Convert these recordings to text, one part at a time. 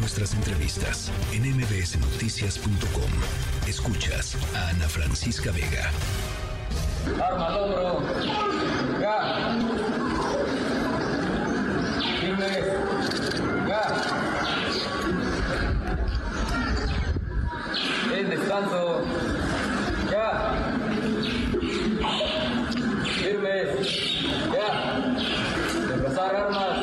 nuestras entrevistas en mbsnoticias.com. Escuchas a Ana Francisca Vega. Arma al hombro. Ya. Firme. Ya. En descanso. Ya. Firme. Ya. Desplazar armas.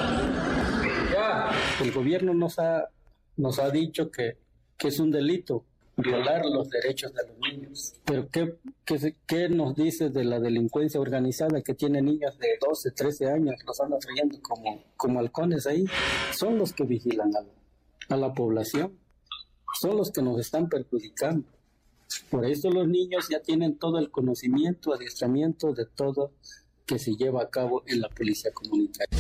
Ya. El gobierno nos ha, nos ha dicho que, que es un delito violar los derechos de los niños. Pero ¿qué, qué, qué nos dice de la delincuencia organizada que tiene niños de 12, 13 años, los anda trayendo como, como halcones ahí? Son los que vigilan a, a la población, son los que nos están perjudicando. Por eso los niños ya tienen todo el conocimiento, adiestramiento de todo que se lleva a cabo en la policía comunitaria.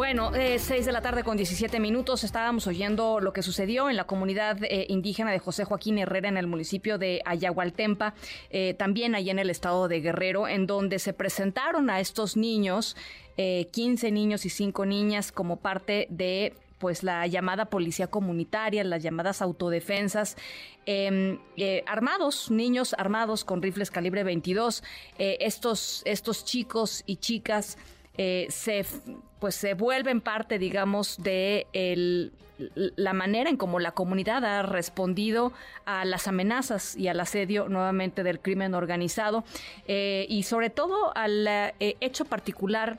Bueno, eh, 6 de la tarde con 17 minutos estábamos oyendo lo que sucedió en la comunidad eh, indígena de José Joaquín Herrera en el municipio de Ayahualtempa, eh, también allí en el estado de Guerrero, en donde se presentaron a estos niños, eh, 15 niños y 5 niñas, como parte de pues la llamada policía comunitaria, las llamadas autodefensas, eh, eh, armados, niños armados con rifles calibre 22. Eh, estos, estos chicos y chicas eh, se pues se vuelven parte, digamos, de el, la manera en cómo la comunidad ha respondido a las amenazas y al asedio nuevamente del crimen organizado eh, y sobre todo al eh, hecho particular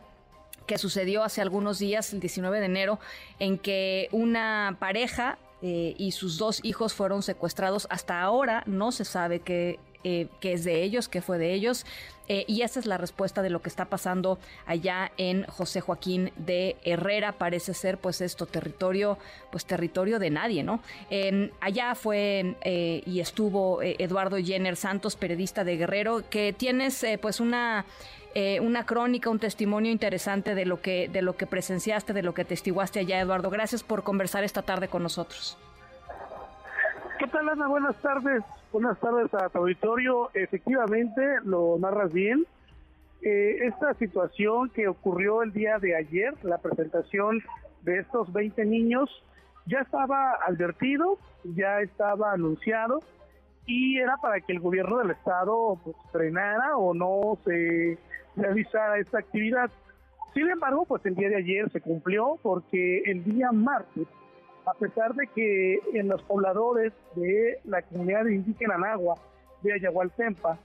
que sucedió hace algunos días, el 19 de enero, en que una pareja y sus dos hijos fueron secuestrados. Hasta ahora no se sabe qué, eh, qué es de ellos, qué fue de ellos. Eh, y esa es la respuesta de lo que está pasando allá en José Joaquín de Herrera. Parece ser, pues, esto territorio, pues, territorio de nadie, ¿no? Eh, allá fue eh, y estuvo Eduardo Jenner Santos, periodista de Guerrero, que tienes, pues, una una crónica, un testimonio interesante de lo que de lo que presenciaste, de lo que testiguaste allá, Eduardo. Gracias por conversar esta tarde con nosotros. ¿Qué tal, Ana? Buenas tardes. Buenas tardes a tu auditorio. Efectivamente, lo narras bien. Eh, esta situación que ocurrió el día de ayer, la presentación de estos 20 niños, ya estaba advertido, ya estaba anunciado y era para que el gobierno del estado pues, frenara o no se realizara esta actividad. Sin embargo, pues el día de ayer se cumplió porque el día martes a pesar de que en los pobladores de la comunidad indígena Nagua de Ayahualtempa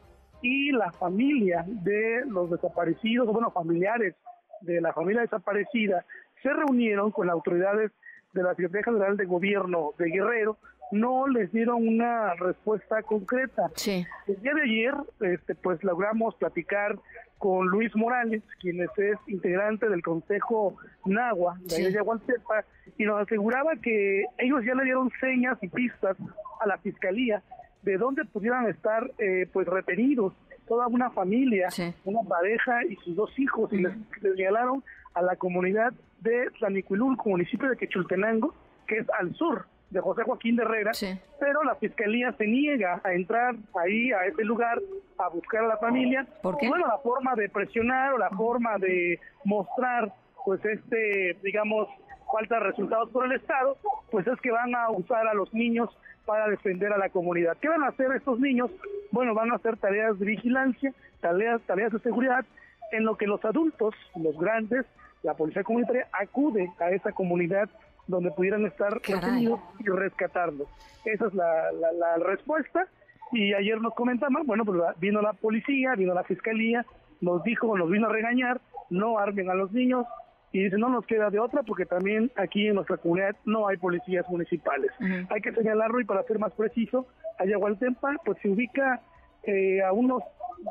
y la familia de los desaparecidos, bueno, familiares de la familia desaparecida, se reunieron con las autoridades de la Secretaría General de Gobierno de Guerrero, no les dieron una respuesta concreta. Sí. El día de ayer, este, pues logramos platicar con Luis Morales, quien es, integrante del Consejo Nagua de Sí. Ayahualtepa, y nos aseguraba que ellos ya le dieron señas y pistas a la fiscalía de dónde pudieran estar eh, pues retenidos toda una familia, Sí. una pareja y sus dos hijos, y les, les señalaron a la comunidad de Tlanicuilulco, municipio de Quechultenango, que es al sur de José Joaquín de Herrera, Sí. pero la fiscalía se niega a entrar ahí a ese lugar a buscar a la familia. ¿Por qué? Bueno, la forma de presionar o la forma de mostrar, pues este, digamos, falta de resultados por el Estado, pues es que van a usar a los niños para defender a la comunidad. ¿Qué van a hacer estos niños? Bueno, van a hacer tareas de vigilancia, tareas, tareas de seguridad, en lo que los adultos, los grandes, la policía comunitaria acude a esa comunidad donde pudieran estar retenidos y rescatarlos. Esa es la, la, la respuesta. Y ayer nos comentaban, bueno, pues vino la policía, vino la fiscalía, nos dijo, nos vino a regañar, no armen a los niños, y dice, no nos queda de otra porque también aquí en nuestra comunidad no hay policías municipales. Hay que señalarlo y para ser más preciso, Ayahualtempa pues se ubica eh, a unos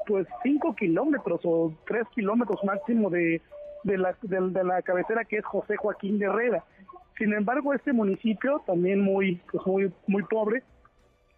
pues cinco kilómetros o tres kilómetros máximo de, de, la, de, de la cabecera que es José Joaquín de Herrera. Sin embargo, este municipio, también muy, pues muy, muy pobre,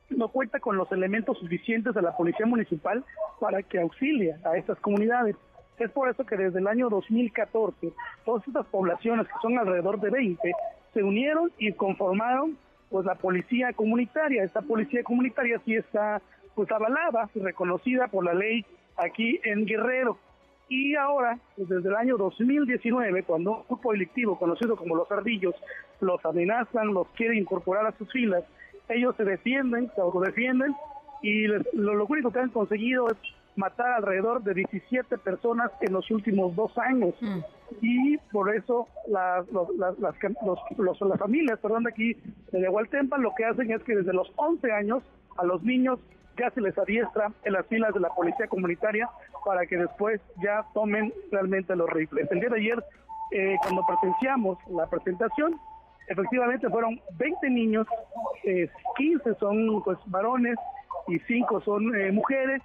no cuenta con los elementos suficientes de la policía municipal para que auxilie a estas comunidades. Es por eso que desde el año 2014 todas estas poblaciones, que son alrededor de 20, se unieron y conformaron pues la policía comunitaria. Esta policía comunitaria sí está pues avalada y reconocida por la ley aquí en Guerrero. Y ahora, pues, desde el año 2019, cuando un grupo delictivo conocido como los ardillos los amenazan, los quiere incorporar a sus filas, ellos se defienden, se autodefienden y lo, lo único que han conseguido es matar alrededor de 17 personas en los últimos dos años. Mm. Y por eso las, las, las, las, familias perdón, de aquí de Yagualtempa lo que hacen es que desde los 11 años a los niños ya se les adiestra en las filas de la policía comunitaria para que después ya tomen realmente los rifles. El día de ayer, eh, cuando presenciamos la presentación, efectivamente fueron 20 niños, 15 son pues varones y 5 son eh, mujeres,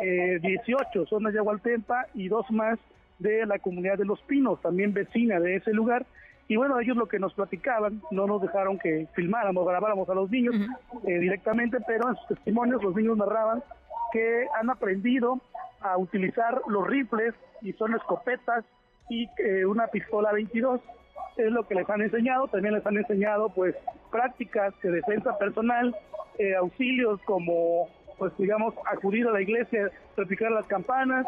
18 eh, son de Yagualtempa y dos más de la comunidad de Los Pinos, también vecina de ese lugar. Y bueno, ellos lo que nos platicaban, no nos dejaron que filmáramos, grabáramos a los niños eh, directamente, pero en sus testimonios los niños narraban que han aprendido a utilizar los rifles y son escopetas y eh, una pistola 22 es lo que les han enseñado, también les han enseñado pues prácticas de defensa personal, auxilios como pues digamos, acudir a la iglesia, replicar las campanas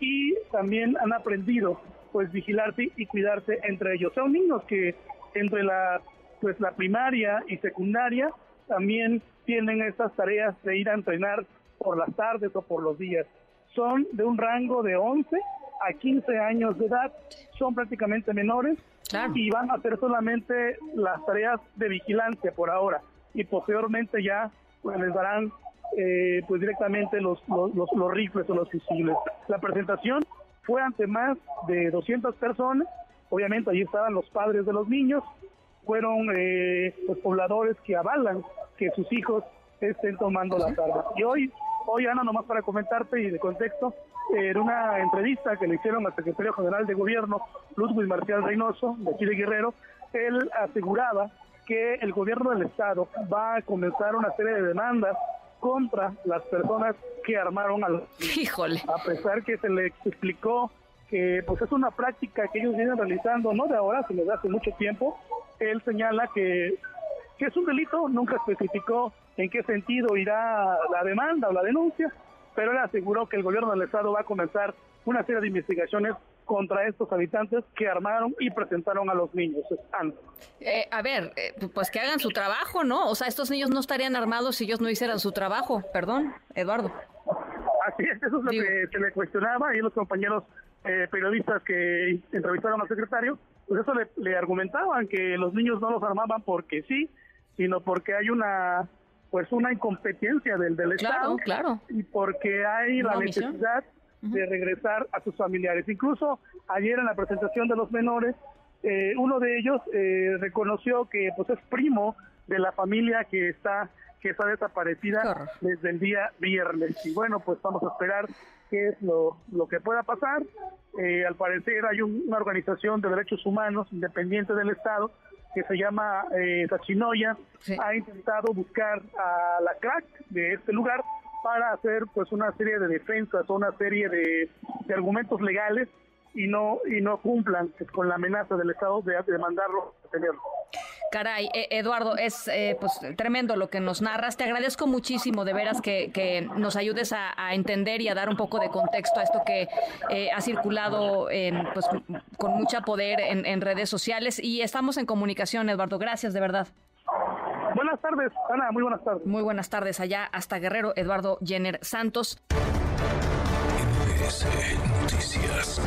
y también han aprendido pues vigilarse y cuidarse entre ellos. Son niños que entre la pues la primaria y secundaria también tienen estas tareas de ir a entrenar por las tardes o por los días. Son de un rango de 11 a 15 años de edad, son prácticamente menores y van a hacer solamente las tareas de vigilancia por ahora y posteriormente ya pues, les darán eh, pues directamente los, los, los, rifles o los fusiles. La presentación fue ante más de 200 personas, obviamente allí estaban los padres de los niños, fueron eh, los pobladores que avalan que sus hijos estén tomando las armas. Y hoy, hoy Ana, nomás para comentarte y de contexto, en una entrevista que le hicieron al secretario general de gobierno, Ludwig Marcial Reynoso, de de Guerrero, él aseguraba que el gobierno del estado va a comenzar una serie de demandas contra las personas que armaron a los... Híjole. A pesar que se les explicó que pues es una práctica que ellos vienen realizando, no de ahora, sino de hace mucho tiempo, él señala que, que es un delito, nunca especificó en qué sentido irá la demanda o la denuncia, pero él aseguró que el gobierno del estado va a comenzar una serie de investigaciones contra estos habitantes que armaron y presentaron a los niños. Eh, a ver, eh, pues que hagan su trabajo, ¿no? O sea, estos niños no estarían armados si ellos no hicieran su trabajo. Perdón, Eduardo. Así es, eso es lo que se le cuestionaba y los compañeros eh, periodistas que entrevistaron al secretario, pues eso le, argumentaban que los niños no los armaban porque sí, sino porque hay una pues una incompetencia del, del Estado claro. y porque hay la necesidad de regresar a sus familiares. Incluso ayer en la presentación de los menores, eh, uno de ellos eh, reconoció que pues es primo de la familia que está que está desaparecida desde el día viernes. Y bueno, pues vamos a esperar qué es lo, lo que pueda pasar. Eh, al parecer hay una organización de derechos humanos independiente del Estado que se llama eh, Sachinoya, ha intentado buscar a la crack de este lugar para hacer pues una serie de defensas o una serie de, argumentos legales y no y no cumplan con la amenaza del Estado de, de mandarlo a tenerlo. Caray, eh, Eduardo, es eh, pues tremendo lo que nos narras. Te agradezco muchísimo de veras que, nos ayudes a, entender y a dar un poco de contexto a esto que eh, ha circulado pues, con mucha poder en, en redes sociales. Y estamos en comunicación, Eduardo. Gracias, de verdad. Buenas tardes, Ana, muy buenas tardes. Muy buenas tardes allá hasta Guerrero, Eduardo Jenner Santos. Noticias.